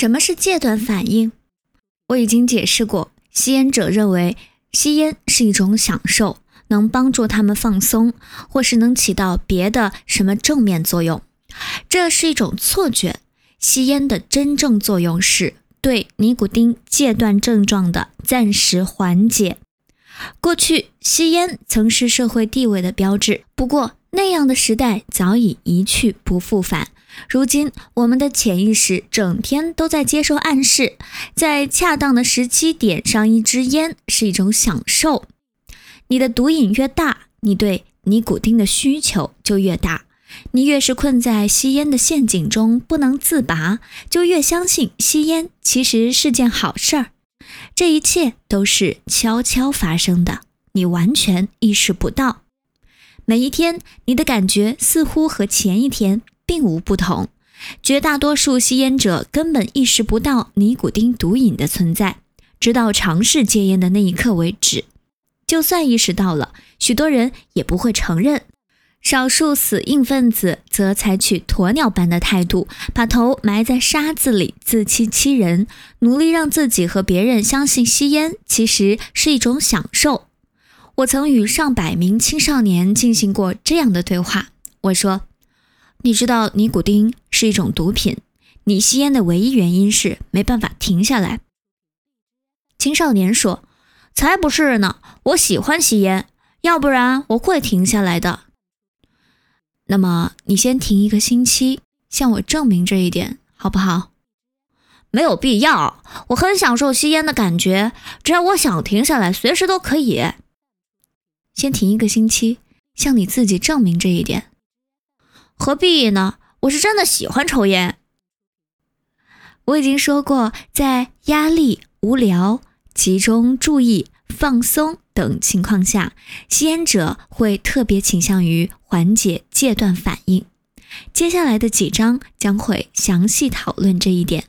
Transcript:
什么是戒断反应？我已经解释过，吸烟者认为吸烟是一种享受，能帮助他们放松，或是能起到别的什么正面作用。这是一种错觉。吸烟的真正作用是对尼古丁戒断症状的暂时缓解。过去，吸烟曾是社会地位的标志，不过那样的时代早已一去不复返。如今，我们的潜意识整天都在接受暗示，在恰当的时机点上一支烟是一种享受。你的毒瘾越大，你对尼古丁的需求就越大。你越是困在吸烟的陷阱中不能自拔，就越相信吸烟其实是件好事儿。这一切都是悄悄发生的，你完全意识不到。每一天，你的感觉似乎和前一天并无不同。绝大多数吸烟者根本意识不到尼古丁毒瘾的存在，直到尝试戒烟的那一刻为止。就算意识到了，许多人也不会承认。少数死硬分子则采取鸵鸟般的态度，把头埋在沙子里，自欺欺人，努力让自己和别人相信吸烟其实是一种享受。我曾与上百名青少年进行过这样的对话。我说：“你知道尼古丁是一种毒品，你吸烟的唯一原因是没办法停下来。”青少年说：“才不是呢，我喜欢吸烟，要不然我会停下来的。”那么你先停一个星期，向我证明这一点，好不好？没有必要，我很享受吸烟的感觉，只要我想停下来，随时都可以。先停一个星期，向你自己证明这一点。何必呢？我是真的喜欢抽烟。我已经说过，在压力、无聊、集中注意、放松。等情况下，吸烟者会特别倾向于缓解戒断反应。接下来的几章将会详细讨论这一点。